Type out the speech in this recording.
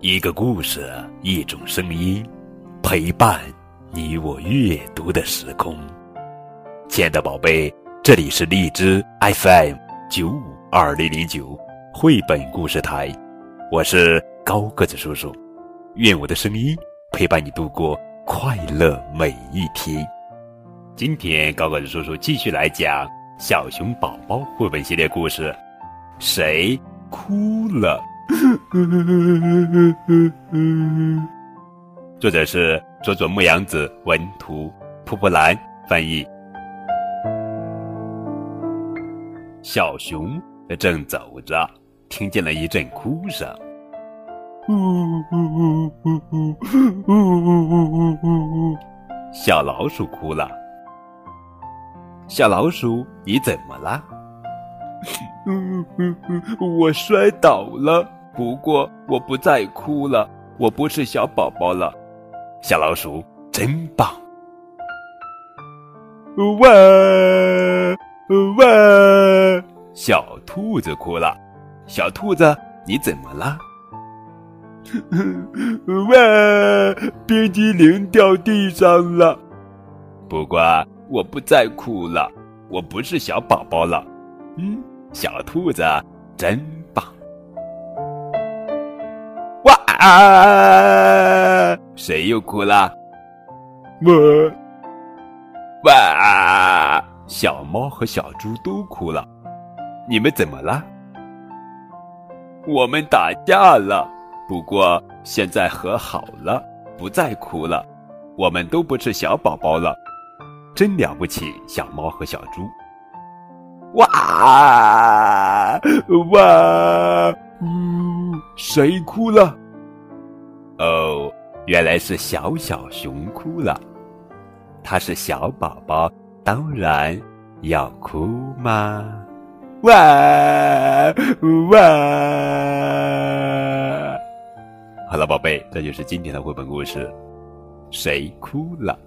一个故事，一种声音，陪伴你我阅读的时空。亲爱的宝贝，这里是荔枝 FM 九五二零零九绘本故事台，我是高个子叔叔。愿我的声音陪伴你度过快乐每一天。今天高个子叔叔继续来讲《小熊宝宝》绘本系列故事。谁哭了？作者是佐佐木阳子文图，蒲蒲兰翻译。小熊正走着，听见了一阵哭声。小老鼠哭了。小老鼠，你怎么了？我摔倒了。不过我不再哭了，我不是小宝宝了。小老鼠真棒！哇哇！小兔子哭了。小兔子，你怎么了？哇！冰激凌掉地上了。不过我不再哭了，我不是小宝宝了。嗯，小兔子真啊！谁又哭了？我！哇！小猫和小猪都哭了。你们怎么了？我们打架了，不过现在和好了，不再哭了。我们都不是小宝宝了，真了不起！小猫和小猪。哇哇！嗯！谁哭了？原来是小小熊哭了。它是小宝宝，当然要哭吗！哇哇！好了，宝贝，这就是今天的绘本故事。谁哭了？